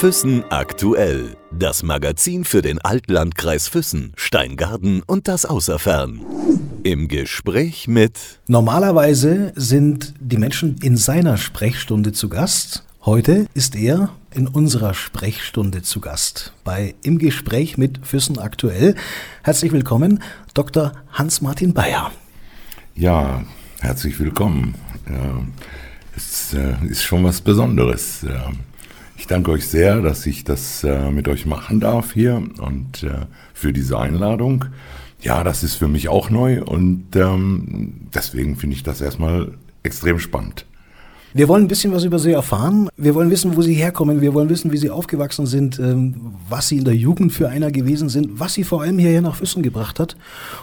Füssen aktuell. Das Magazin für den Altlandkreis Füssen, Steingarten und das Außerfern. Im Gespräch mit. Normalerweise sind die Menschen in seiner Sprechstunde zu Gast. Heute ist er in unserer Sprechstunde zu Gast bei Im Gespräch mit Füssen aktuell. Herzlich willkommen, Dr. Hans-Martin Bayer. Ja, herzlich willkommen. Ja, es äh, ist schon was Besonderes. Ich danke euch sehr, dass ich das äh, mit euch machen darf hier und äh, für diese Einladung. Ja, das ist für mich auch neu und ähm, deswegen finde ich das erstmal extrem spannend. Wir wollen ein bisschen was über Sie erfahren. Wir wollen wissen, wo Sie herkommen. Wir wollen wissen, wie Sie aufgewachsen sind, ähm, was Sie in der Jugend für einer gewesen sind, was Sie vor allem hierher nach Füssen gebracht hat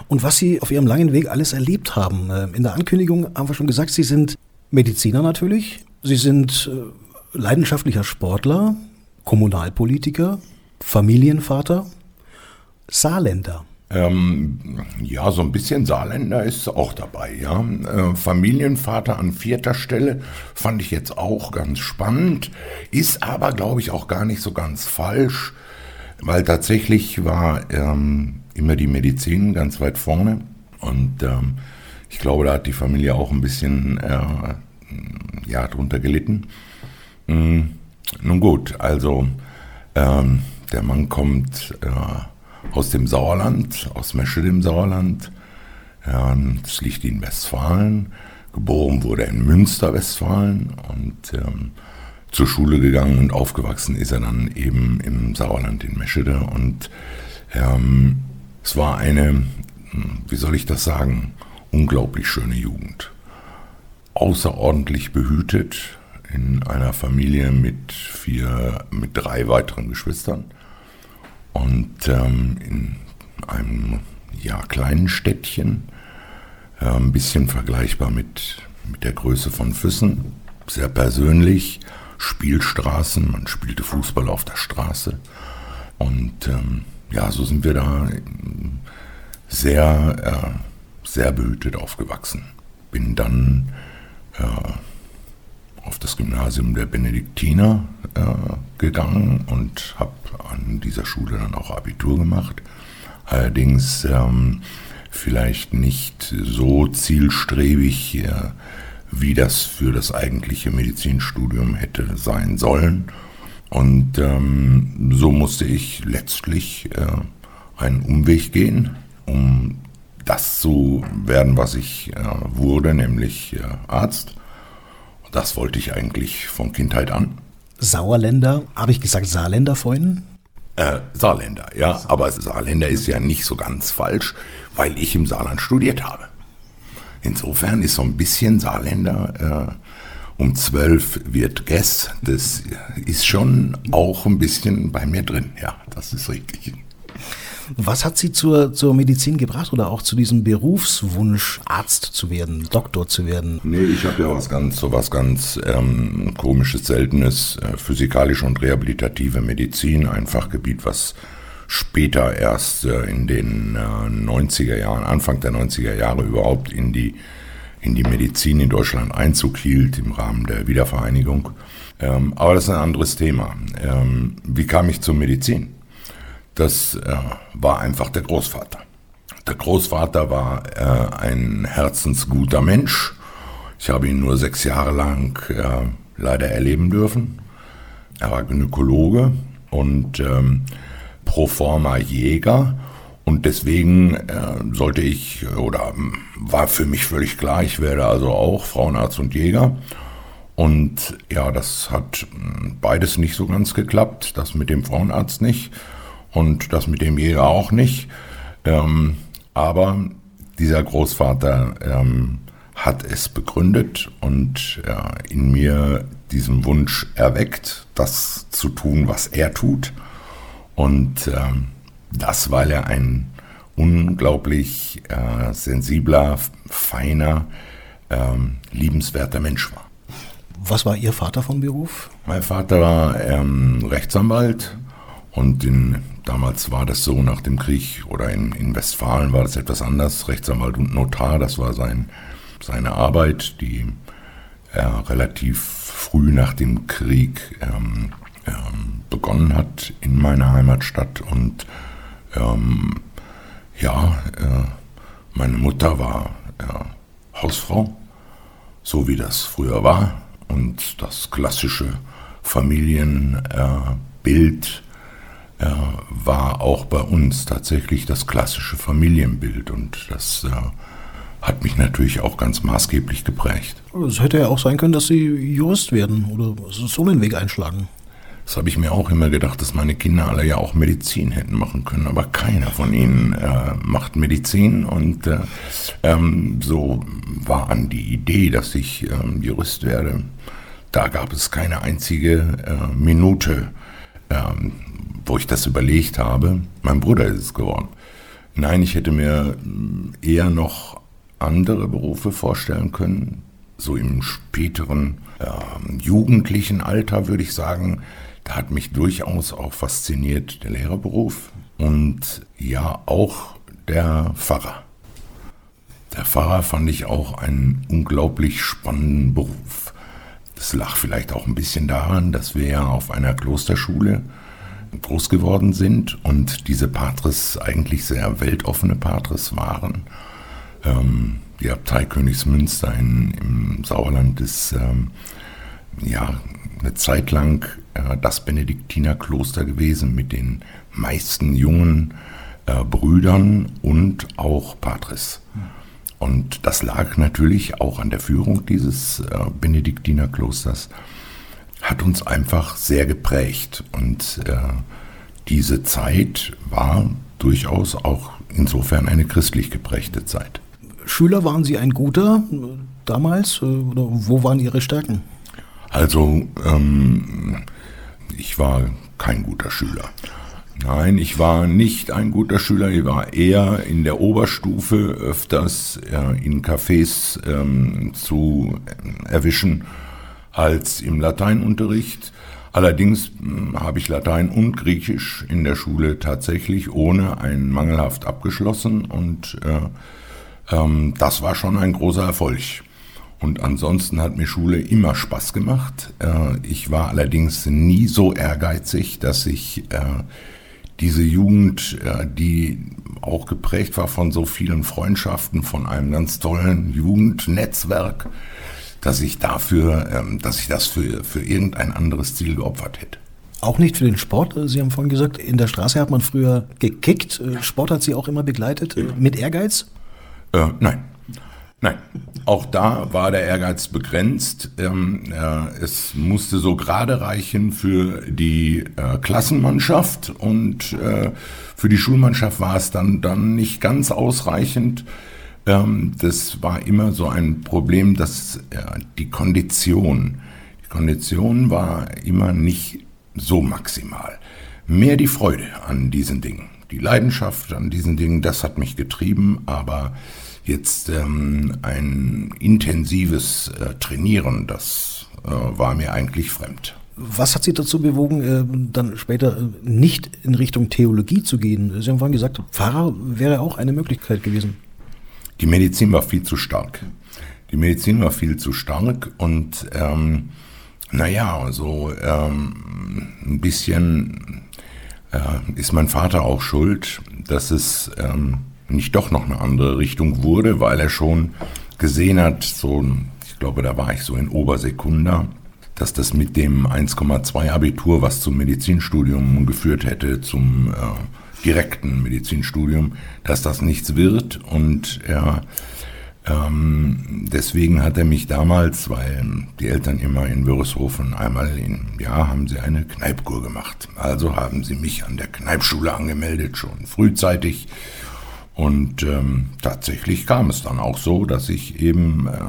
und was Sie auf Ihrem langen Weg alles erlebt haben. Ähm, in der Ankündigung haben wir schon gesagt, Sie sind Mediziner natürlich. Sie sind äh, leidenschaftlicher Sportler, Kommunalpolitiker, Familienvater, Saarländer. Ähm, ja, so ein bisschen Saarländer ist auch dabei, ja. Äh, Familienvater an vierter Stelle fand ich jetzt auch ganz spannend, ist aber, glaube ich, auch gar nicht so ganz falsch, weil tatsächlich war ähm, immer die Medizin ganz weit vorne und ähm, ich glaube, da hat die Familie auch ein bisschen äh, ja, drunter gelitten. Mhm. Nun gut, also ähm, der Mann kommt äh, aus dem Sauerland, aus Meschede im Sauerland. Ja, das liegt in Westfalen. Geboren wurde er in Münster, Westfalen und ähm, zur Schule gegangen und aufgewachsen ist er dann eben im Sauerland in Meschede. Und ähm, es war eine, hm, wie soll ich das sagen, unglaublich schöne Jugend. Außerordentlich behütet in einer Familie mit vier, mit drei weiteren Geschwistern. Und ähm, in einem ja, kleinen Städtchen, äh, ein bisschen vergleichbar mit, mit der Größe von Füssen, sehr persönlich, Spielstraßen, man spielte Fußball auf der Straße. Und ähm, ja, so sind wir da sehr, äh, sehr behütet aufgewachsen. Bin dann äh, das Gymnasium der Benediktiner äh, gegangen und habe an dieser Schule dann auch Abitur gemacht. Allerdings ähm, vielleicht nicht so zielstrebig, äh, wie das für das eigentliche Medizinstudium hätte sein sollen. Und ähm, so musste ich letztlich äh, einen Umweg gehen, um das zu werden, was ich äh, wurde, nämlich äh, Arzt. Das wollte ich eigentlich von Kindheit an. Sauerländer, habe ich gesagt Saarländer vorhin? Äh, Saarländer, ja. Aber Saarländer ist ja nicht so ganz falsch, weil ich im Saarland studiert habe. Insofern ist so ein bisschen Saarländer äh, um zwölf wird Guess. Das ist schon auch ein bisschen bei mir drin, ja. Das ist richtig. Was hat Sie zur, zur Medizin gebracht oder auch zu diesem Berufswunsch, Arzt zu werden, Doktor zu werden? Nee, ich habe ja was ganz, so was ganz ähm, komisches, seltenes, äh, physikalische und rehabilitative Medizin, ein Fachgebiet, was später erst äh, in den äh, 90er Jahren, Anfang der 90er Jahre überhaupt in die, in die Medizin in Deutschland Einzug hielt im Rahmen der Wiedervereinigung. Ähm, aber das ist ein anderes Thema. Ähm, wie kam ich zur Medizin? Das äh, war einfach der Großvater. Der Großvater war äh, ein herzensguter Mensch. Ich habe ihn nur sechs Jahre lang äh, leider erleben dürfen. Er war Gynäkologe und ähm, pro forma Jäger. Und deswegen äh, sollte ich, oder war für mich völlig klar, ich werde also auch Frauenarzt und Jäger. Und ja, das hat beides nicht so ganz geklappt, das mit dem Frauenarzt nicht und das mit dem Jäger auch nicht. Ähm, aber dieser Großvater ähm, hat es begründet und äh, in mir diesen Wunsch erweckt, das zu tun, was er tut. Und ähm, das, weil er ein unglaublich äh, sensibler, feiner, ähm, liebenswerter Mensch war. Was war Ihr Vater von Beruf? Mein Vater war ähm, Rechtsanwalt und in Damals war das so nach dem Krieg oder in, in Westfalen war das etwas anders. Rechtsanwalt und Notar, das war sein, seine Arbeit, die er relativ früh nach dem Krieg ähm, ähm, begonnen hat in meiner Heimatstadt. Und ähm, ja, äh, meine Mutter war äh, Hausfrau, so wie das früher war. Und das klassische Familienbild äh, war auch bei uns tatsächlich das klassische Familienbild. Und das äh, hat mich natürlich auch ganz maßgeblich geprägt. Es hätte ja auch sein können, dass Sie Jurist werden oder so einen Weg einschlagen. Das habe ich mir auch immer gedacht, dass meine Kinder alle ja auch Medizin hätten machen können, aber keiner von ihnen äh, macht Medizin und äh, ähm, so war an die Idee, dass ich ähm, Jurist werde. Da gab es keine einzige äh, Minute, ähm, wo ich das überlegt habe. Mein Bruder ist es geworden. Nein, ich hätte mir äh, eher noch andere Berufe vorstellen können. So im späteren äh, jugendlichen Alter würde ich sagen, da hat mich durchaus auch fasziniert der Lehrerberuf und ja auch der Pfarrer. Der Pfarrer fand ich auch einen unglaublich spannenden Beruf. Das lag vielleicht auch ein bisschen daran, dass wir ja auf einer Klosterschule groß geworden sind und diese Patres eigentlich sehr weltoffene Patres waren. Ähm, die Abtei Königsmünster in, im Sauerland ist ähm, ja eine Zeit lang äh, das Benediktinerkloster gewesen mit den meisten jungen äh, Brüdern und auch Patres. Und das lag natürlich auch an der Führung dieses äh, Benediktinerklosters, hat uns einfach sehr geprägt. Und äh, diese Zeit war durchaus auch insofern eine christlich geprägte Zeit. Schüler waren Sie ein guter äh, damals? Äh, oder wo waren Ihre Stärken? Also, ähm, ich war kein guter Schüler. Nein, ich war nicht ein guter Schüler. Ich war eher in der Oberstufe öfters äh, in Cafés ähm, zu erwischen als im Lateinunterricht. Allerdings hm, habe ich Latein und Griechisch in der Schule tatsächlich ohne ein mangelhaft abgeschlossen und äh, ähm, das war schon ein großer Erfolg. Und ansonsten hat mir Schule immer Spaß gemacht. Äh, ich war allerdings nie so ehrgeizig, dass ich äh, diese Jugend, äh, die auch geprägt war von so vielen Freundschaften, von einem ganz tollen Jugendnetzwerk, dass ich dafür, ähm, dass ich das für, für irgendein anderes Ziel geopfert hätte. Auch nicht für den Sport. Sie haben vorhin gesagt, in der Straße hat man früher gekickt. Sport hat Sie auch immer begleitet. Mit Ehrgeiz? Äh, nein. Nein, auch da war der Ehrgeiz begrenzt. Ähm, äh, es musste so gerade reichen für die äh, Klassenmannschaft und äh, für die Schulmannschaft war es dann, dann nicht ganz ausreichend. Ähm, das war immer so ein Problem, dass äh, die Kondition, die Kondition war immer nicht so maximal. Mehr die Freude an diesen Dingen, die Leidenschaft an diesen Dingen, das hat mich getrieben, aber Jetzt ähm, ein intensives äh, Trainieren, das äh, war mir eigentlich fremd. Was hat Sie dazu bewogen, dann später nicht in Richtung Theologie zu gehen? Sie haben vorhin gesagt, Pfarrer wäre auch eine Möglichkeit gewesen. Die Medizin war viel zu stark. Die Medizin war viel zu stark und ähm, naja, so ähm, ein bisschen äh, ist mein Vater auch schuld, dass es ähm, nicht doch noch eine andere Richtung wurde, weil er schon gesehen hat, so, ich glaube, da war ich so in Obersekunda, dass das mit dem 1,2 Abitur, was zum Medizinstudium geführt hätte, zum äh, direkten Medizinstudium, dass das nichts wird. Und er, ähm, deswegen hat er mich damals, weil die Eltern immer in Wörishofen einmal im Jahr haben sie eine Kneipkur gemacht. Also haben sie mich an der Kneipschule angemeldet, schon frühzeitig. Und ähm, tatsächlich kam es dann auch so, dass ich eben äh,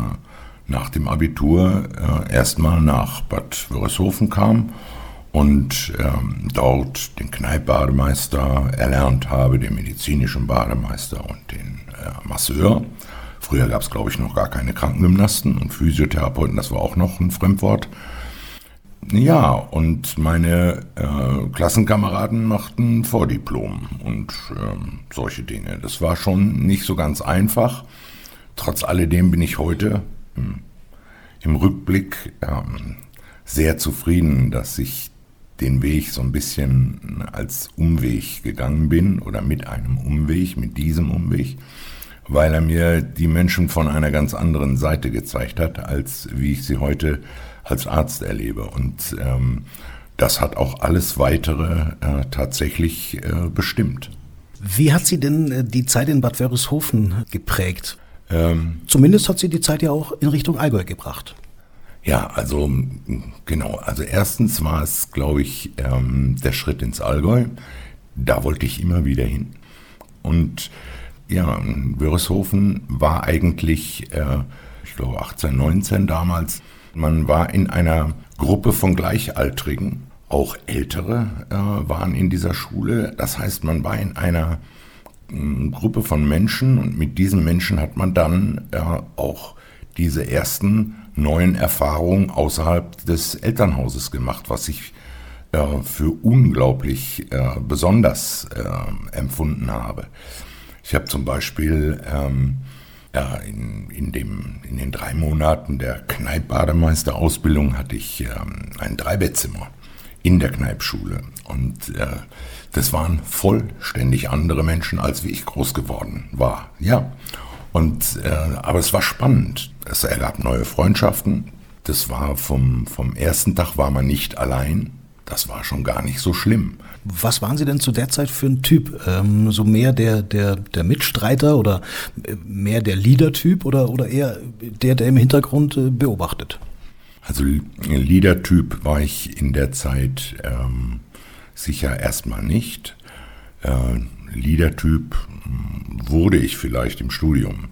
nach dem Abitur äh, erstmal nach Bad Wörishofen kam und ähm, dort den Kneippbademeister erlernt habe, den medizinischen Bademeister und den äh, Masseur. Früher gab es, glaube ich, noch gar keine Krankengymnasten und Physiotherapeuten, das war auch noch ein Fremdwort. Ja, und meine äh, Klassenkameraden machten Vordiplom und ähm, solche Dinge. Das war schon nicht so ganz einfach. Trotz alledem bin ich heute hm, im Rückblick ähm, sehr zufrieden, dass ich den Weg so ein bisschen als Umweg gegangen bin oder mit einem Umweg, mit diesem Umweg, weil er mir die Menschen von einer ganz anderen Seite gezeigt hat, als wie ich sie heute als Arzt erlebe. Und ähm, das hat auch alles weitere äh, tatsächlich äh, bestimmt. Wie hat sie denn äh, die Zeit in Bad Wörishofen geprägt? Ähm, Zumindest hat sie die Zeit ja auch in Richtung Allgäu gebracht. Ja, also genau. Also erstens war es, glaube ich, ähm, der Schritt ins Allgäu. Da wollte ich immer wieder hin. Und ja, Wörishofen war eigentlich, äh, ich glaube, 18, 19 damals. Man war in einer Gruppe von Gleichaltrigen. Auch Ältere äh, waren in dieser Schule. Das heißt, man war in einer äh, Gruppe von Menschen und mit diesen Menschen hat man dann äh, auch diese ersten neuen Erfahrungen außerhalb des Elternhauses gemacht, was ich äh, für unglaublich äh, besonders äh, empfunden habe. Ich habe zum Beispiel ähm, ja, in, in, dem, in den drei Monaten der Kneipp-Bademeisterausbildung hatte ich ähm, ein Dreibettzimmer in der Kneipschule. Und äh, das waren vollständig andere Menschen, als wie ich groß geworden war. Ja. Und, äh, aber es war spannend. Es ergab neue Freundschaften. Das war vom, vom ersten Tag war man nicht allein. Das war schon gar nicht so schlimm. Was waren Sie denn zu der Zeit für ein Typ? Ähm, so mehr der, der, der Mitstreiter oder äh, mehr der Leader-Typ oder, oder eher der, der im Hintergrund äh, beobachtet? Also Leader-Typ war ich in der Zeit ähm, sicher erstmal nicht. Äh, Leader-Typ hm, wurde ich vielleicht im Studium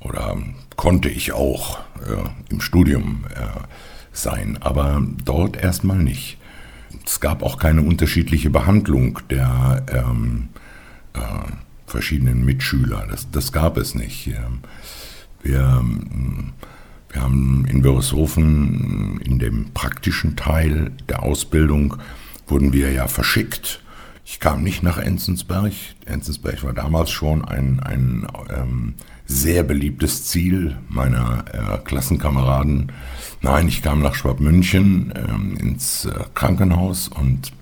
oder konnte ich auch äh, im Studium äh, sein, aber dort erstmal nicht. Es gab auch keine unterschiedliche Behandlung der ähm, äh, verschiedenen Mitschüler. Das, das, gab es nicht. Ähm, wir, hm, wir haben in Wörishofen in dem praktischen Teil der Ausbildung wurden wir ja verschickt ich kam nicht nach Enzensberg. Enzensberg war damals schon ein, ein ähm, sehr beliebtes Ziel meiner äh, Klassenkameraden. Nein, ich kam nach Schwabmünchen ähm, ins äh, Krankenhaus und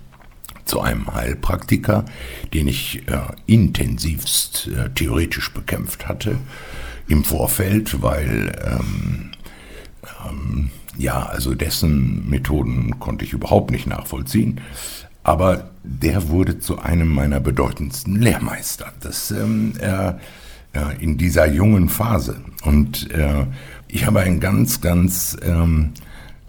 zu einem Heilpraktiker, den ich äh, intensivst äh, theoretisch bekämpft hatte im Vorfeld, weil ähm, ähm, ja, also dessen Methoden konnte ich überhaupt nicht nachvollziehen. Aber der wurde zu einem meiner bedeutendsten Lehrmeister. Das ähm, äh, in dieser jungen Phase. Und äh, ich habe einen ganz, ganz ähm,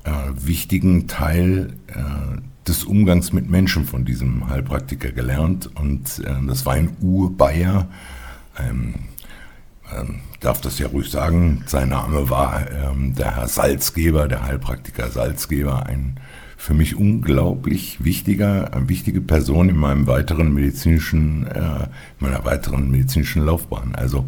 äh, wichtigen Teil äh, des Umgangs mit Menschen von diesem Heilpraktiker gelernt. Und äh, das war ein Urbayer. Ähm, ähm, darf das ja ruhig sagen. Sein Name war ähm, der Herr Salzgeber, der Heilpraktiker Salzgeber, ein für mich unglaublich wichtiger, eine wichtige Person in meinem weiteren medizinischen, äh, meiner weiteren medizinischen Laufbahn. Also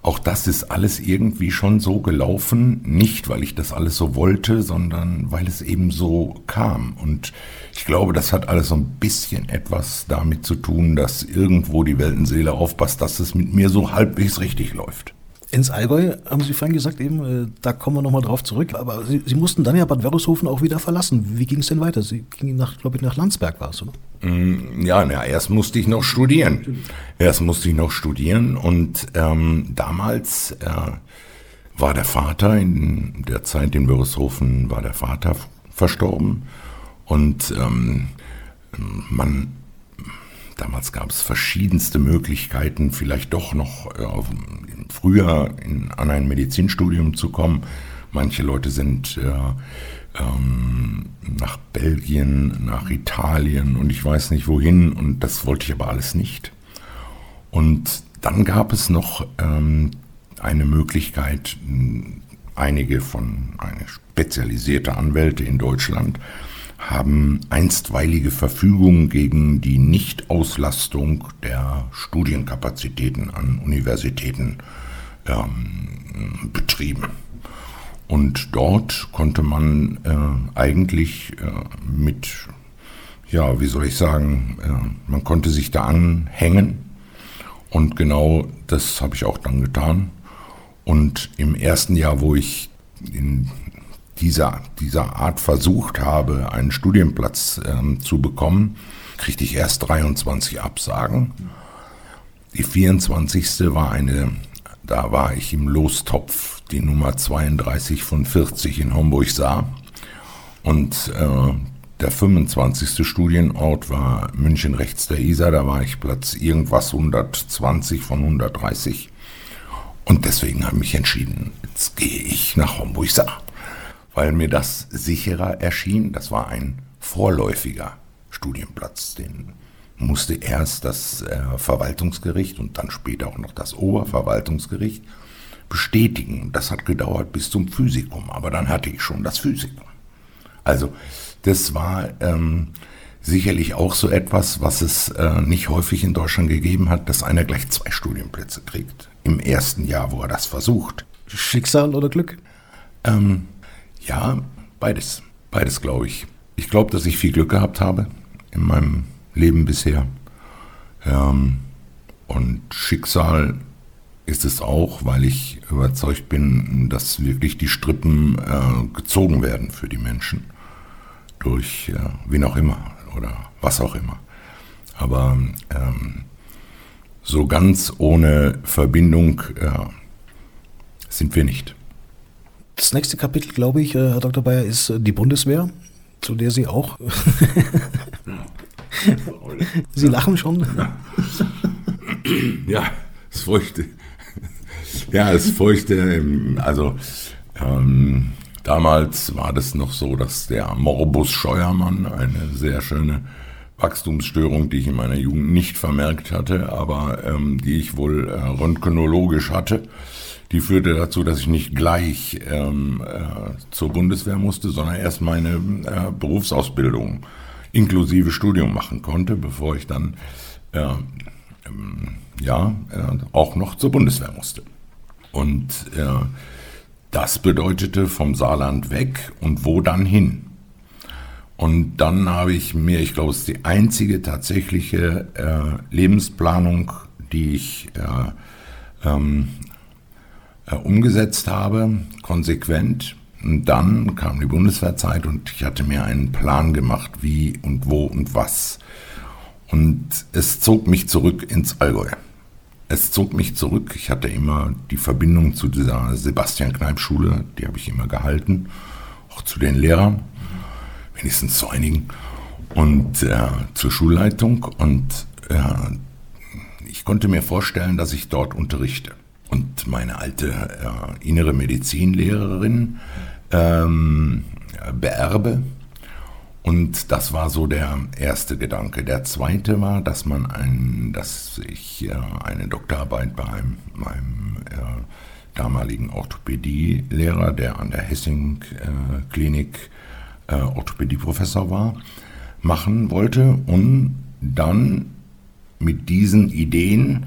auch das ist alles irgendwie schon so gelaufen, nicht weil ich das alles so wollte, sondern weil es eben so kam. Und ich glaube, das hat alles so ein bisschen etwas damit zu tun, dass irgendwo die Weltenseele aufpasst, dass es mit mir so halbwegs richtig läuft. Ins Allgäu, haben Sie vorhin gesagt, eben, äh, da kommen wir nochmal drauf zurück. Aber Sie, Sie, mussten dann ja Bad Wörishofen auch wieder verlassen. Wie ging es denn weiter? Sie gingen nach, glaube ich, nach Landsberg war es, oder? Mm, ja, na, erst musste ich noch studieren. Erst musste ich noch studieren und ähm, damals äh, war der Vater, in der Zeit in Wörishofen war der Vater verstorben und ähm, man Damals gab es verschiedenste Möglichkeiten, vielleicht doch noch äh, früher in, an ein Medizinstudium zu kommen. Manche Leute sind äh, ähm, nach Belgien, nach Italien und ich weiß nicht wohin und das wollte ich aber alles nicht. Und dann gab es noch ähm, eine Möglichkeit, einige von eine spezialisierte Anwälte in Deutschland haben einstweilige Verfügungen gegen die Nichtauslastung der Studienkapazitäten an Universitäten ähm, betrieben. Und dort konnte man äh, eigentlich äh, mit, ja, wie soll ich sagen, äh, man konnte sich da anhängen. Und genau das habe ich auch dann getan. Und im ersten Jahr, wo ich in dieser, dieser Art versucht habe, einen Studienplatz ähm, zu bekommen, kriegte ich erst 23 Absagen. Die 24. war eine, da war ich im Lostopf, die Nummer 32 von 40 in Homburg-Saar. Und äh, der 25. Studienort war München rechts der Isar, da war ich Platz irgendwas 120 von 130. Und deswegen habe ich mich entschieden, jetzt gehe ich nach Homburg-Saar, weil mir das sicherer erschien. Das war ein vorläufiger Studienplatz, den musste erst das äh, Verwaltungsgericht und dann später auch noch das Oberverwaltungsgericht bestätigen. Das hat gedauert bis zum Physikum, aber dann hatte ich schon das Physikum. Also das war ähm, sicherlich auch so etwas, was es äh, nicht häufig in Deutschland gegeben hat, dass einer gleich zwei Studienplätze kriegt. Im ersten Jahr, wo er das versucht. Schicksal oder Glück? Ähm, ja, beides. Beides, glaube ich. Ich glaube, dass ich viel Glück gehabt habe in meinem Leben bisher. Ähm, und Schicksal ist es auch, weil ich überzeugt bin, dass wirklich die Strippen äh, gezogen werden für die Menschen. Durch äh, wen auch immer oder was auch immer. Aber ähm, so ganz ohne Verbindung äh, sind wir nicht. Das nächste Kapitel, glaube ich, äh, Herr Dr. Bayer, ist äh, die Bundeswehr, zu der Sie auch. Sie lachen schon. Ja, es feuchte. Ja, es feuchte. Ähm, also ähm, damals war das noch so, dass der Morbus Scheuermann, eine sehr schöne Wachstumsstörung, die ich in meiner Jugend nicht vermerkt hatte, aber ähm, die ich wohl äh, röntgenologisch hatte, die führte dazu, dass ich nicht gleich ähm, äh, zur Bundeswehr musste, sondern erst meine äh, Berufsausbildung inklusive Studium machen konnte, bevor ich dann äh, ähm, ja äh, auch noch zur Bundeswehr musste. Und äh, das bedeutete vom Saarland weg und wo dann hin. Und dann habe ich mir, ich glaube, es ist die einzige tatsächliche äh, Lebensplanung, die ich äh, ähm, äh, umgesetzt habe, konsequent. Und dann kam die Bundeswehrzeit und ich hatte mir einen Plan gemacht, wie und wo und was. Und es zog mich zurück ins Allgäu. Es zog mich zurück. Ich hatte immer die Verbindung zu dieser Sebastian Kneip Schule, die habe ich immer gehalten, auch zu den Lehrern wenigstens zu einigen, und äh, zur Schulleitung. Und äh, ich konnte mir vorstellen, dass ich dort unterrichte. Und meine alte äh, innere Medizinlehrerin ähm, beerbe. Und das war so der erste Gedanke. Der zweite war, dass man ein, dass ich äh, eine Doktorarbeit bei einem, meinem äh, damaligen Orthopädielehrer, der an der Hessing äh, Klinik äh, Orthopädieprofessor war, machen wollte und dann mit diesen Ideen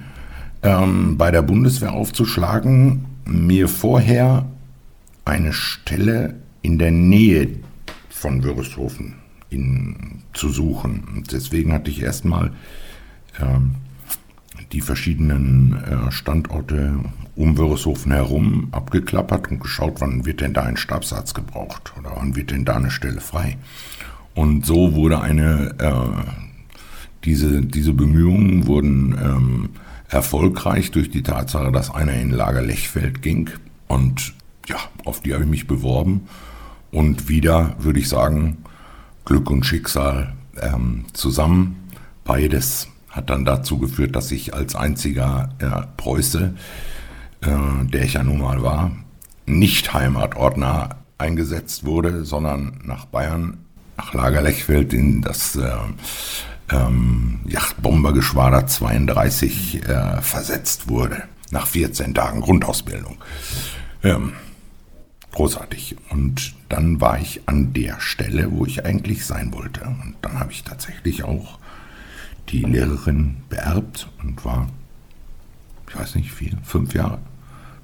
ähm, bei der Bundeswehr aufzuschlagen, mir vorher eine Stelle in der Nähe von Würreshofen in, zu suchen. Deswegen hatte ich erstmal ähm, die verschiedenen äh, Standorte um Wörishofen herum abgeklappert und geschaut, wann wird denn da ein Stabsarzt gebraucht oder wann wird denn da eine Stelle frei. Und so wurde eine, äh, diese, diese Bemühungen wurden ähm, erfolgreich durch die Tatsache, dass einer in Lager Lechfeld ging. Und ja, auf die habe ich mich beworben. Und wieder würde ich sagen, Glück und Schicksal ähm, zusammen. Beides hat dann dazu geführt, dass ich als einziger äh, Preuße äh, der ich ja nun mal war, nicht heimatordner eingesetzt wurde, sondern nach Bayern, nach Lager Lechfeld in das äh, ähm, Yachtbombergeschwader 32 äh, versetzt wurde. Nach 14 Tagen Grundausbildung. Ähm, großartig. Und dann war ich an der Stelle, wo ich eigentlich sein wollte. Und dann habe ich tatsächlich auch die Lehrerin beerbt und war, ich weiß nicht, vier, fünf Jahre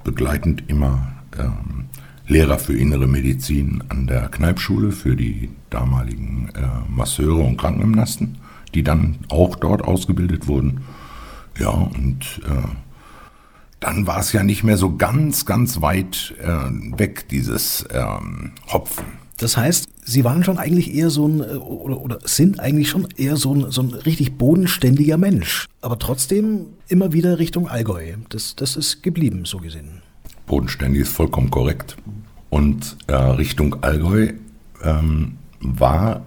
begleitend immer ähm, Lehrer für innere Medizin an der Kneipschule für die damaligen äh, Masseure und Krankengymnasten, die dann auch dort ausgebildet wurden. Ja, und äh, dann war es ja nicht mehr so ganz, ganz weit äh, weg, dieses ähm, Hopfen. Das heißt, Sie waren schon eigentlich eher so ein, äh, oder, oder sind eigentlich schon eher so ein, so ein richtig bodenständiger Mensch. Aber trotzdem immer wieder Richtung Allgäu. Das, das ist geblieben, so gesehen. Bodenständig ist vollkommen korrekt. Und äh, Richtung Allgäu ähm, war,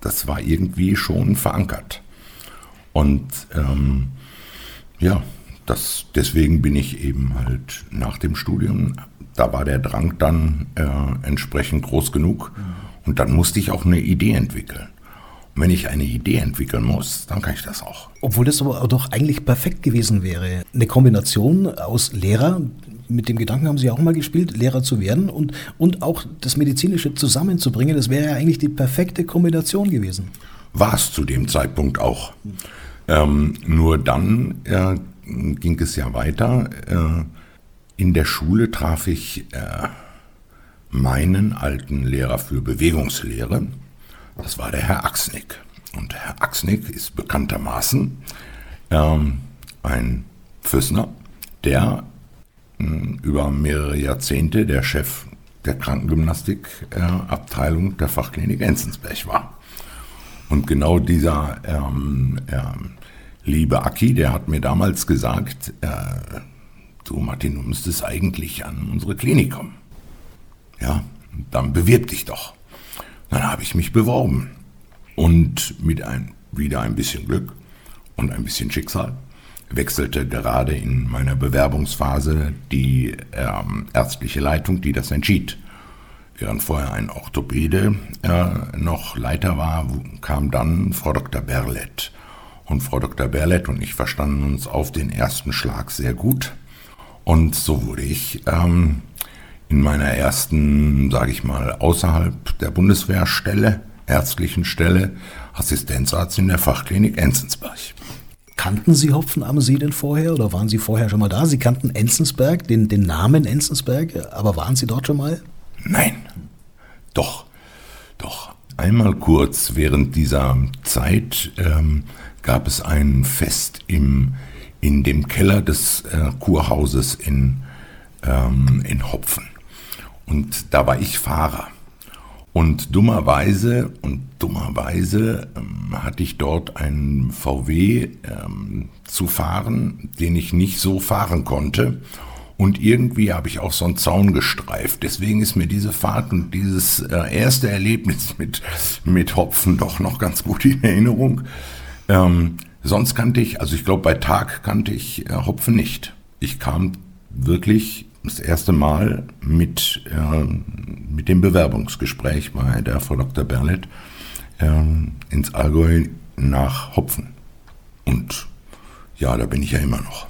das war irgendwie schon verankert. Und ähm, ja, das, deswegen bin ich eben halt nach dem Studium, da war der Drang dann äh, entsprechend groß genug und dann musste ich auch eine Idee entwickeln. Und wenn ich eine Idee entwickeln muss, dann kann ich das auch. Obwohl das aber doch eigentlich perfekt gewesen wäre. Eine Kombination aus Lehrer, mit dem Gedanken haben Sie auch mal gespielt, Lehrer zu werden und, und auch das Medizinische zusammenzubringen, das wäre ja eigentlich die perfekte Kombination gewesen. War es zu dem Zeitpunkt auch. Ähm, nur dann äh, ging es ja weiter. Äh, in der Schule traf ich äh, meinen alten Lehrer für Bewegungslehre. Das war der Herr Axnick. Und Herr Axnick ist bekanntermaßen ähm, ein Füssner, der über mehrere Jahrzehnte der Chef der Krankengymnastikabteilung der Fachklinik Enzensberg war. Und genau dieser ähm, ähm, liebe Aki, der hat mir damals gesagt, äh, du Martin, du müsstest eigentlich an unsere Klinik kommen. Ja, dann bewirb dich doch. Dann habe ich mich beworben. Und mit ein, wieder ein bisschen Glück und ein bisschen Schicksal wechselte gerade in meiner Bewerbungsphase die ähm, ärztliche Leitung, die das entschied. Während vorher ein Orthopäde äh, noch Leiter war, kam dann Frau Dr. Berlet. Und Frau Dr. Berlet und ich verstanden uns auf den ersten Schlag sehr gut. Und so wurde ich ähm, in meiner ersten, sage ich mal, außerhalb der Bundeswehrstelle, ärztlichen Stelle, Assistenzarzt in der Fachklinik Enzensberg. Kannten Sie Hopfen am See denn vorher oder waren Sie vorher schon mal da? Sie kannten Enzensberg, den, den Namen Enzensberg, aber waren Sie dort schon mal? Nein, doch, doch. Einmal kurz während dieser Zeit ähm, gab es ein Fest im, in dem Keller des äh, Kurhauses in, ähm, in Hopfen. Und da war ich Fahrer. Und dummerweise, und dummerweise ähm, hatte ich dort einen VW ähm, zu fahren, den ich nicht so fahren konnte. Und irgendwie habe ich auch so einen Zaun gestreift. Deswegen ist mir diese Fahrt und dieses äh, erste Erlebnis mit, mit Hopfen doch noch ganz gut in Erinnerung. Ähm, sonst kannte ich, also ich glaube bei Tag kannte ich äh, Hopfen nicht. Ich kam wirklich das erste Mal mit, äh, mit dem Bewerbungsgespräch bei der Frau Dr. Berlet äh, ins Allgäu nach Hopfen. Und ja, da bin ich ja immer noch.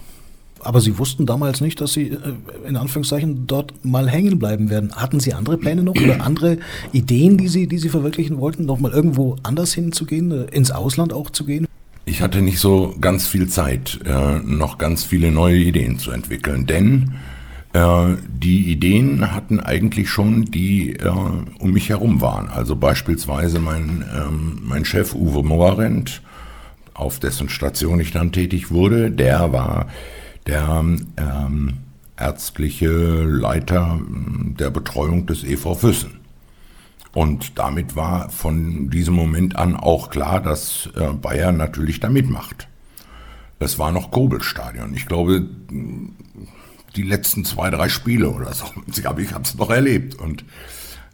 Aber Sie wussten damals nicht, dass Sie äh, in Anführungszeichen dort mal hängen bleiben werden. Hatten Sie andere Pläne noch oder andere Ideen, die Sie, die Sie verwirklichen wollten, noch mal irgendwo anders hinzugehen, äh, ins Ausland auch zu gehen? Ich hatte nicht so ganz viel Zeit, äh, noch ganz viele neue Ideen zu entwickeln, denn äh, die Ideen hatten eigentlich schon, die äh, um mich herum waren. Also beispielsweise mein, ähm, mein Chef Uwe Mohrend, auf dessen Station ich dann tätig wurde, der war der ähm, ärztliche Leiter der Betreuung des EV Füssen. Und damit war von diesem Moment an auch klar, dass äh, Bayern natürlich da mitmacht. Es war noch Kobelstadion. Ich glaube, die letzten zwei, drei Spiele oder so. Ich habe es noch erlebt. Und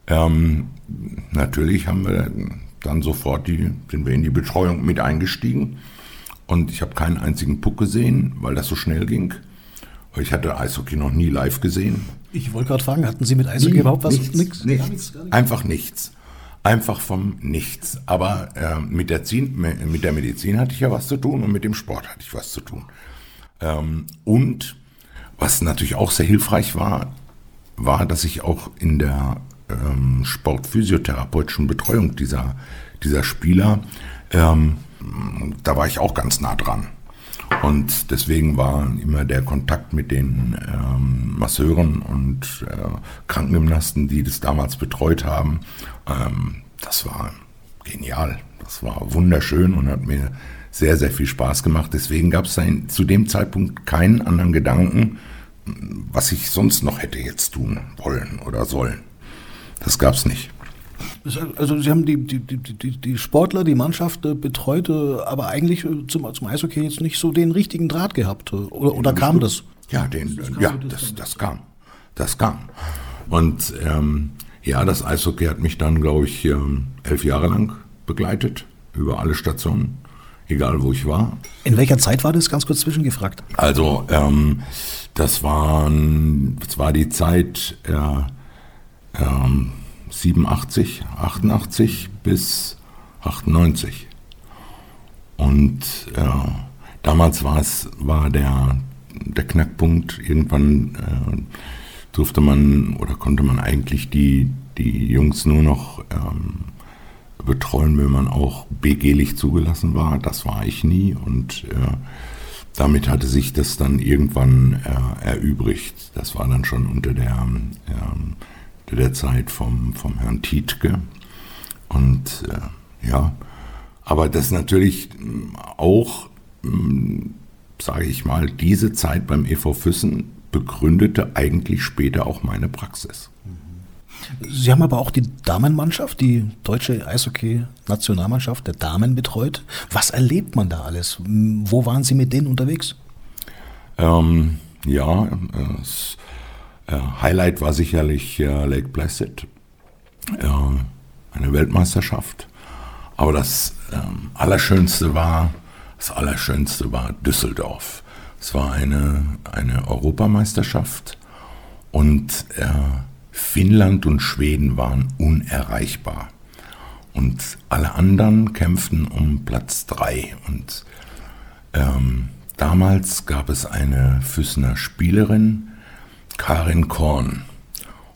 ähm, natürlich haben wir dann sofort die, sind wir in die Betreuung mit eingestiegen. Und ich habe keinen einzigen Puck gesehen, weil das so schnell ging. Ich hatte Eishockey noch nie live gesehen. Ich wollte gerade fragen, hatten Sie mit Eishockey nie, überhaupt was? Nichts, nix, nichts, nichts, Einfach nichts. Einfach vom Nichts. Aber äh, mit, der Zin, mit der Medizin hatte ich ja was zu tun und mit dem Sport hatte ich was zu tun. Ähm, und was natürlich auch sehr hilfreich war, war, dass ich auch in der ähm, sportphysiotherapeutischen Betreuung dieser, dieser Spieler, ähm, da war ich auch ganz nah dran. Und deswegen war immer der Kontakt mit den ähm, Masseuren und äh, Krankengymnasten, die das damals betreut haben, ähm, das war genial. Das war wunderschön und hat mir sehr, sehr viel Spaß gemacht. Deswegen gab es zu dem Zeitpunkt keinen anderen Gedanken, was ich sonst noch hätte jetzt tun wollen oder sollen. Das gab es nicht. Also Sie haben die, die, die, die Sportler, die Mannschaft äh, betreut, äh, aber eigentlich äh, zum, zum Eishockey jetzt nicht so den richtigen Draht gehabt. Oder, oder kam das? Ja, den, das ja das, das kam. Das kam. Und ähm, ja, das Eishockey hat mich dann, glaube ich, ähm, elf Jahre lang begleitet, über alle Stationen, egal wo ich war. In welcher Zeit war das, ganz kurz zwischengefragt? Also, ähm, das, waren, das war die Zeit äh, ähm, 87, 88 bis 98. Und äh, damals war es, war der, der Knackpunkt, irgendwann äh, durfte man oder konnte man eigentlich die, die Jungs nur noch ähm, betreuen, wenn man auch BG-lich zugelassen war. Das war ich nie und äh, damit hatte sich das dann irgendwann äh, erübrigt. Das war dann schon unter der, äh, der Zeit vom, vom Herrn Tietke. Und äh, ja, aber das natürlich auch, sage ich mal, diese Zeit beim EV Füssen begründete eigentlich später auch meine Praxis. Sie haben aber auch die Damenmannschaft, die deutsche Eishockey-Nationalmannschaft der Damen betreut. Was erlebt man da alles? Wo waren Sie mit denen unterwegs? Ähm, ja, das äh, Highlight war sicherlich äh, Lake Placid, äh, eine Weltmeisterschaft. Aber das ähm, Allerschönste war, das Allerschönste war Düsseldorf. Es war eine, eine Europameisterschaft und äh, Finnland und Schweden waren unerreichbar. Und alle anderen kämpften um Platz drei. Und ähm, damals gab es eine Füssener Spielerin, Karin Korn.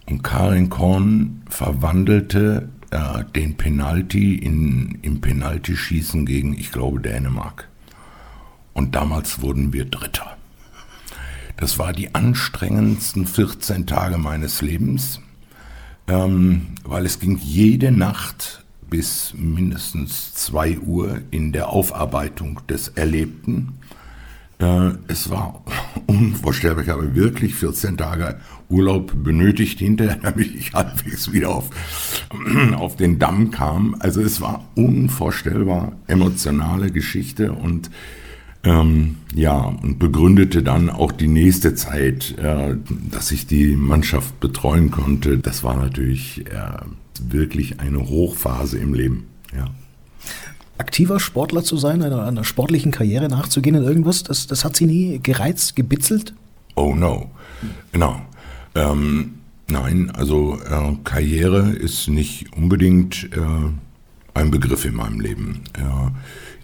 Und Karin Korn verwandelte äh, den Penalty in, im Penaltyschießen gegen, ich glaube, Dänemark. Und damals wurden wir Dritter. Das war die anstrengendsten 14 Tage meines Lebens, ähm, weil es ging jede Nacht bis mindestens 2 Uhr in der Aufarbeitung des Erlebten. Äh, es war unvorstellbar. Ich habe wirklich 14 Tage Urlaub benötigt hinterher, damit ich halbwegs wieder auf, auf den Damm kam. Also es war unvorstellbar emotionale Geschichte und ähm, ja, und begründete dann auch die nächste Zeit, äh, dass ich die Mannschaft betreuen konnte. Das war natürlich äh, wirklich eine Hochphase im Leben. Ja. Aktiver Sportler zu sein, einer, einer sportlichen Karriere nachzugehen in irgendwas, das, das hat Sie nie gereizt, gebitzelt? Oh no, genau. Ähm, nein, also äh, Karriere ist nicht unbedingt äh, ein Begriff in meinem Leben.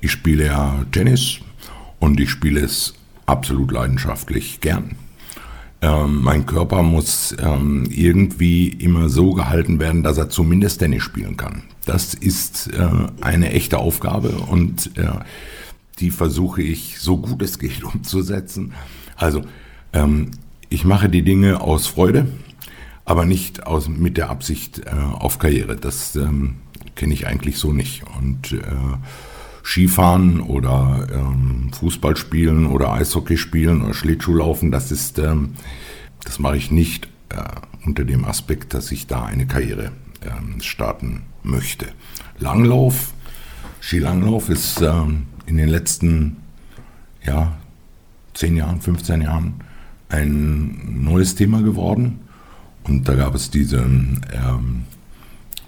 ich spiele ja Tennis, und ich spiele es absolut leidenschaftlich gern. Ähm, mein Körper muss ähm, irgendwie immer so gehalten werden, dass er zumindest Tennis spielen kann. Das ist äh, eine echte Aufgabe und äh, die versuche ich so gut es geht umzusetzen. Also ähm, ich mache die Dinge aus Freude, aber nicht aus, mit der Absicht äh, auf Karriere. Das ähm, kenne ich eigentlich so nicht. Und äh, Skifahren oder ähm, Fußball spielen oder Eishockey spielen oder Schlittschuhlaufen, das ist, ähm, das mache ich nicht äh, unter dem Aspekt, dass ich da eine Karriere ähm, starten möchte. Langlauf, Skilanglauf ist ähm, in den letzten ja, 10 Jahren, 15 Jahren ein neues Thema geworden. Und da gab es diesen ähm,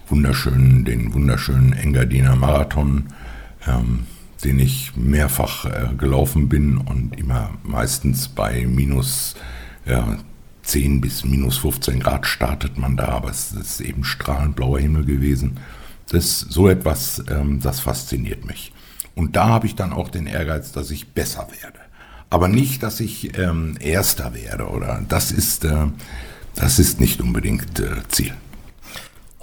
wunderschönen, den wunderschönen Engadiner Marathon, ähm, den ich mehrfach äh, gelaufen bin und immer meistens bei minus ja, 10 bis minus 15 Grad startet man da, aber es ist eben strahlend blauer Himmel gewesen. Das so etwas, ähm, das fasziniert mich. Und da habe ich dann auch den Ehrgeiz, dass ich besser werde. Aber nicht, dass ich ähm, Erster werde oder das ist, äh, das ist nicht unbedingt äh, Ziel.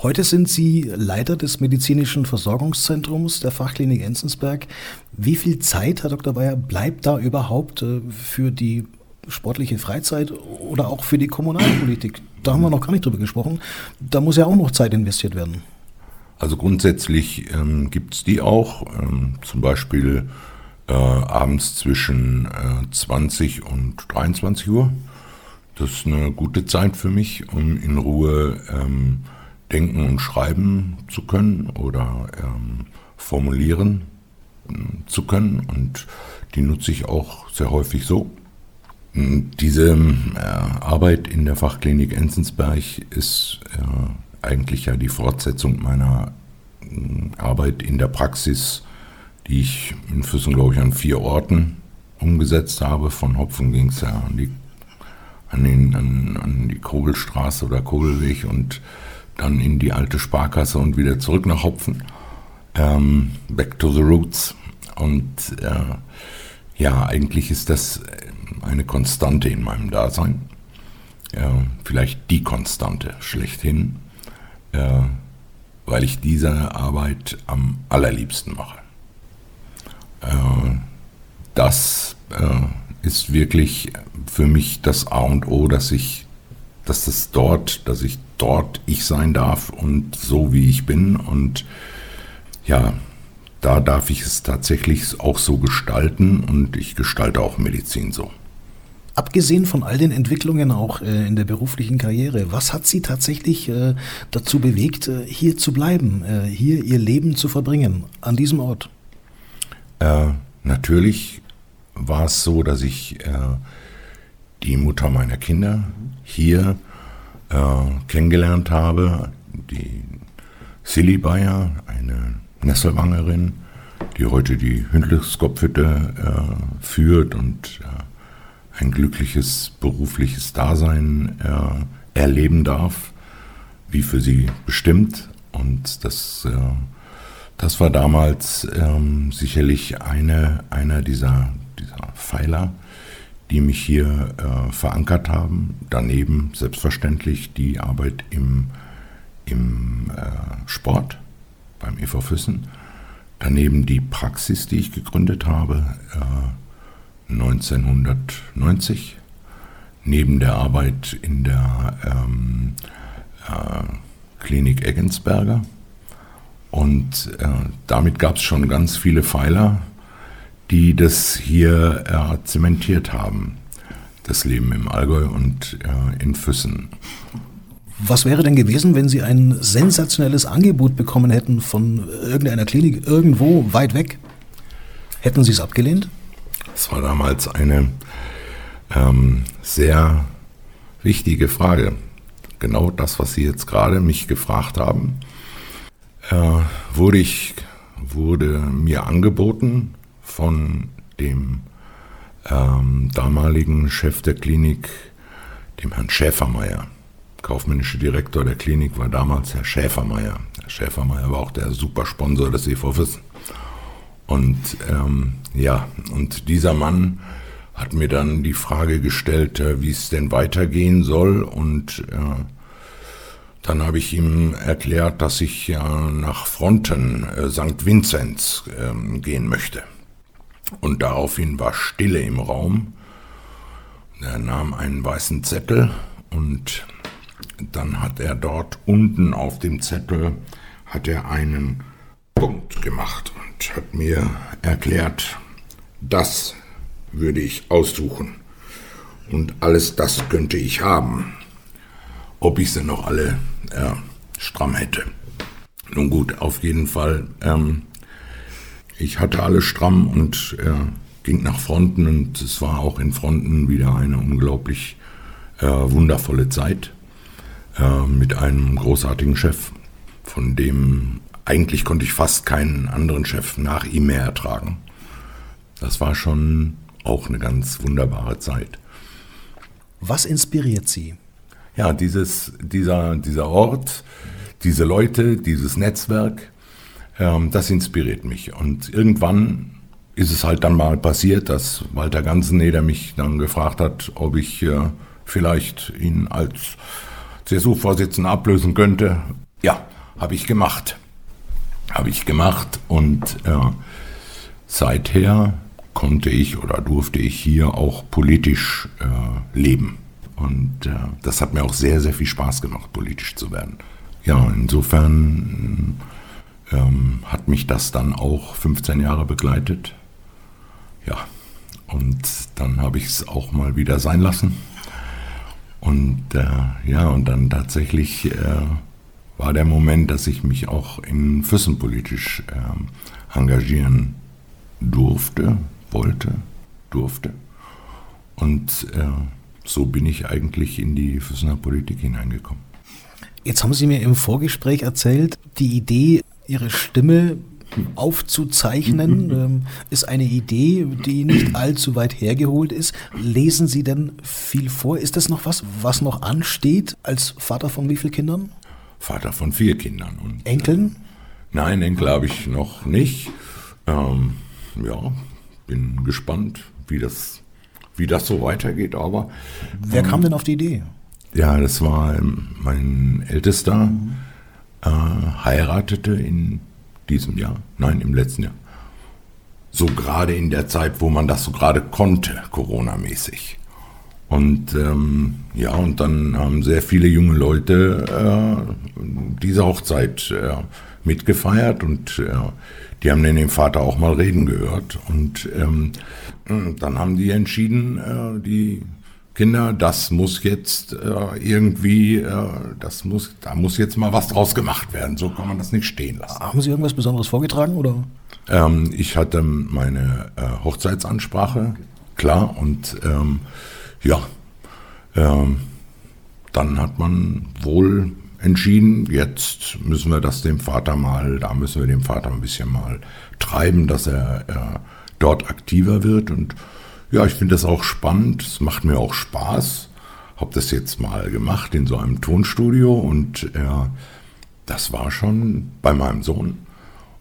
Heute sind Sie Leiter des medizinischen Versorgungszentrums der Fachklinik Enzensberg. Wie viel Zeit, Herr Dr. Bayer, bleibt da überhaupt äh, für die sportliche Freizeit oder auch für die Kommunalpolitik? Da haben wir noch gar nicht drüber gesprochen. Da muss ja auch noch Zeit investiert werden. Also grundsätzlich ähm, gibt es die auch, ähm, zum Beispiel äh, abends zwischen äh, 20 und 23 Uhr. Das ist eine gute Zeit für mich, um in Ruhe ähm, denken und schreiben zu können oder ähm, formulieren äh, zu können. Und die nutze ich auch sehr häufig so. Diese äh, Arbeit in der Fachklinik Enzensberg ist äh, eigentlich ja die Fortsetzung meiner äh, Arbeit in der Praxis, die ich in Füssen, glaube ich, an vier Orten umgesetzt habe. Von Hopfen ging es ja an die, an, den, an, an die Kogelstraße oder Kogelweg und dann in die alte Sparkasse und wieder zurück nach Hopfen. Ähm, back to the roots. Und äh, ja, eigentlich ist das eine Konstante in meinem Dasein. Äh, vielleicht die Konstante schlechthin, äh, weil ich diese Arbeit am allerliebsten mache. Äh, das äh, ist wirklich für mich das A und O, dass ich, dass das dort, dass ich dort ich sein darf und so wie ich bin und ja, da darf ich es tatsächlich auch so gestalten und ich gestalte auch Medizin so. Abgesehen von all den Entwicklungen auch äh, in der beruflichen Karriere, was hat Sie tatsächlich äh, dazu bewegt, äh, hier zu bleiben, hier Ihr Leben zu verbringen, an diesem Ort? Natürlich war es so, dass ich die Mutter meiner Kinder hier kennengelernt habe, die Silly Bayer, eine Nesselwangerin, die heute die Hündlichskopfhütte führt und ein glückliches berufliches Dasein äh, erleben darf, wie für sie bestimmt. Und das, äh, das war damals ähm, sicherlich eine, einer dieser, dieser Pfeiler, die mich hier äh, verankert haben. Daneben selbstverständlich die Arbeit im, im äh, Sport beim EV Füssen. Daneben die Praxis, die ich gegründet habe äh, 1990 neben der Arbeit in der ähm, äh, Klinik Eggensberger. Und äh, damit gab es schon ganz viele Pfeiler, die das hier äh, zementiert haben, das Leben im Allgäu und äh, in Füssen. Was wäre denn gewesen, wenn Sie ein sensationelles Angebot bekommen hätten von irgendeiner Klinik irgendwo weit weg? Hätten Sie es abgelehnt? Das war damals eine ähm, sehr wichtige Frage. Genau das, was Sie jetzt gerade mich gefragt haben, äh, wurde, ich, wurde mir angeboten von dem ähm, damaligen Chef der Klinik, dem Herrn Schäfermeier. Kaufmännischer Direktor der Klinik war damals Herr Schäfermeier. Herr Schäfermeier war auch der Supersponsor des EV Wissen. Und ähm, ja, und dieser Mann hat mir dann die Frage gestellt, äh, wie es denn weitergehen soll. Und äh, dann habe ich ihm erklärt, dass ich ja nach Fronten äh, St. Vinzenz äh, gehen möchte. Und daraufhin war Stille im Raum. Er nahm einen weißen Zettel und dann hat er dort unten auf dem Zettel hat er einen Punkt gemacht und hat mir erklärt, das würde ich aussuchen und alles das könnte ich haben, ob ich sie noch alle äh, stramm hätte. Nun gut, auf jeden Fall, ähm, ich hatte alle stramm und äh, ging nach Fronten und es war auch in Fronten wieder eine unglaublich äh, wundervolle Zeit äh, mit einem großartigen Chef, von dem eigentlich konnte ich fast keinen anderen Chef nach ihm mehr ertragen. Das war schon auch eine ganz wunderbare Zeit. Was inspiriert Sie? Ja, dieses, dieser, dieser Ort, diese Leute, dieses Netzwerk, ähm, das inspiriert mich. Und irgendwann ist es halt dann mal passiert, dass Walter Ganzeneder mich dann gefragt hat, ob ich äh, vielleicht ihn als CSU-Vorsitzender ablösen könnte. Ja, habe ich gemacht habe ich gemacht und äh, seither konnte ich oder durfte ich hier auch politisch äh, leben. Und äh, das hat mir auch sehr, sehr viel Spaß gemacht, politisch zu werden. Ja, insofern ähm, hat mich das dann auch 15 Jahre begleitet. Ja, und dann habe ich es auch mal wieder sein lassen. Und äh, ja, und dann tatsächlich äh, war der Moment, dass ich mich auch in Füssen politisch äh, engagieren durfte, wollte, durfte. Und äh, so bin ich eigentlich in die Füssener Politik hineingekommen. Jetzt haben Sie mir im Vorgespräch erzählt, die Idee, Ihre Stimme aufzuzeichnen, ähm, ist eine Idee, die nicht allzu weit hergeholt ist. Lesen Sie denn viel vor? Ist das noch was, was noch ansteht als Vater von wie vielen Kindern? Vater von vier Kindern. Und, Enkeln? Äh, nein, Enkel habe ich noch nicht. Ähm, ja, bin gespannt, wie das, wie das so weitergeht. Aber wer ähm, kam denn auf die Idee? Ja, das war ähm, mein Ältester, mhm. Äh, heiratete in diesem Jahr, nein, im letzten Jahr. So gerade in der Zeit, wo man das so gerade konnte, Corona-mäßig. Und ähm, ja, und dann haben sehr viele junge Leute äh, diese Hochzeit äh, mitgefeiert und äh, die haben den Vater auch mal reden gehört. Und ähm, dann haben die entschieden, äh, die Kinder, das muss jetzt äh, irgendwie, äh, das muss, da muss jetzt mal was draus gemacht werden. So kann man das nicht stehen lassen. Haben Sie irgendwas Besonderes vorgetragen oder? Ähm, ich hatte meine äh, Hochzeitsansprache, klar, und ähm, ja, ähm, dann hat man wohl entschieden, jetzt müssen wir das dem Vater mal, da müssen wir dem Vater ein bisschen mal treiben, dass er äh, dort aktiver wird und ja, ich finde das auch spannend. Es macht mir auch Spaß. Habe das jetzt mal gemacht in so einem Tonstudio und äh, das war schon bei meinem Sohn.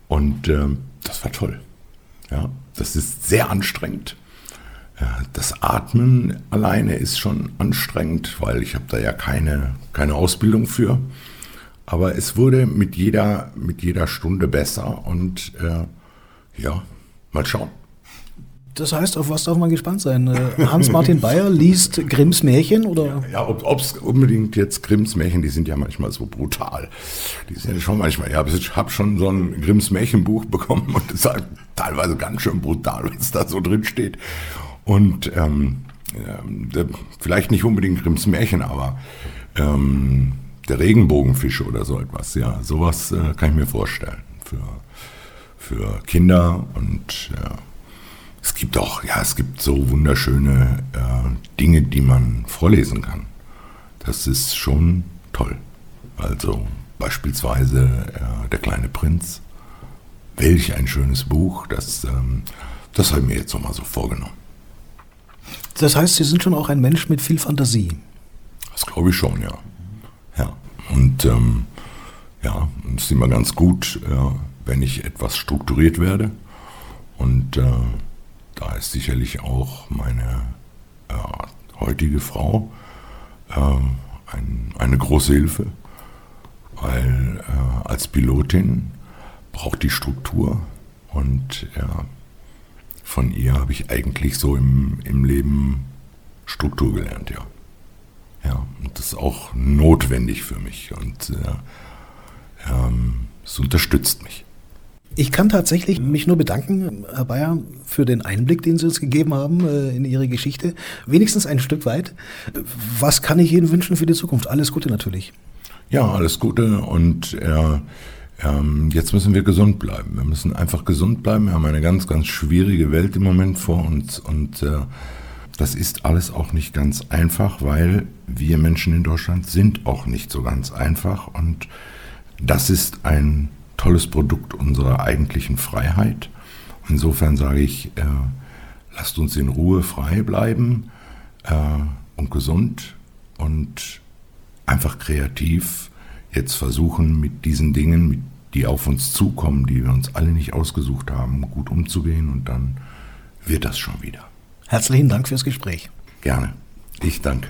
Und äh, das war toll. Ja, das ist sehr anstrengend. Das Atmen alleine ist schon anstrengend, weil ich habe da ja keine, keine Ausbildung für. Aber es wurde mit jeder, mit jeder Stunde besser und äh, ja, mal schauen. Das heißt, auf was darf man gespannt sein? Äh, Hans-Martin Bayer liest Grimms Märchen oder? Ja, ob es unbedingt jetzt Grimms Märchen, die sind ja manchmal so brutal. Die sind ja schon manchmal, ja, ich habe schon so ein Grimms Märchenbuch bekommen und das ist halt teilweise ganz schön brutal, was da so drin steht. Und ähm, äh, vielleicht nicht unbedingt Grimms Märchen, aber ähm, der Regenbogenfisch oder so etwas, ja, sowas äh, kann ich mir vorstellen für, für Kinder und ja es gibt auch, ja, es gibt so wunderschöne äh, Dinge, die man vorlesen kann. Das ist schon toll. Also beispielsweise äh, Der kleine Prinz. Welch ein schönes Buch. Das, ähm, das habe ich mir jetzt nochmal so vorgenommen. Das heißt, Sie sind schon auch ein Mensch mit viel Fantasie. Das glaube ich schon, ja. Ja. Und ähm, ja, es ist immer ganz gut, äh, wenn ich etwas strukturiert werde. Und äh, da ist sicherlich auch meine äh, heutige Frau äh, ein, eine große Hilfe, weil äh, als Pilotin braucht die Struktur und von ihr habe ich eigentlich so im, im Leben Struktur gelernt, ja. Ja, und das ist auch notwendig für mich und äh, ähm, es unterstützt mich. Ich kann tatsächlich mich nur bedanken, Herr Bayer, für den Einblick, den Sie uns gegeben haben äh, in Ihre Geschichte. Wenigstens ein Stück weit. Was kann ich Ihnen wünschen für die Zukunft? Alles Gute natürlich. Ja, alles Gute und äh, ähm, jetzt müssen wir gesund bleiben. Wir müssen einfach gesund bleiben. Wir haben eine ganz, ganz schwierige Welt im Moment vor uns und äh, das ist alles auch nicht ganz einfach, weil wir Menschen in Deutschland sind auch nicht so ganz einfach und das ist ein tolles Produkt unserer eigentlichen Freiheit. Insofern sage ich, äh, lasst uns in Ruhe frei bleiben äh, und gesund und einfach kreativ jetzt versuchen, mit diesen Dingen, die auf uns zukommen, die wir uns alle nicht ausgesucht haben, gut umzugehen und dann wird das schon wieder. Herzlichen Dank fürs Gespräch. Gerne. Ich danke.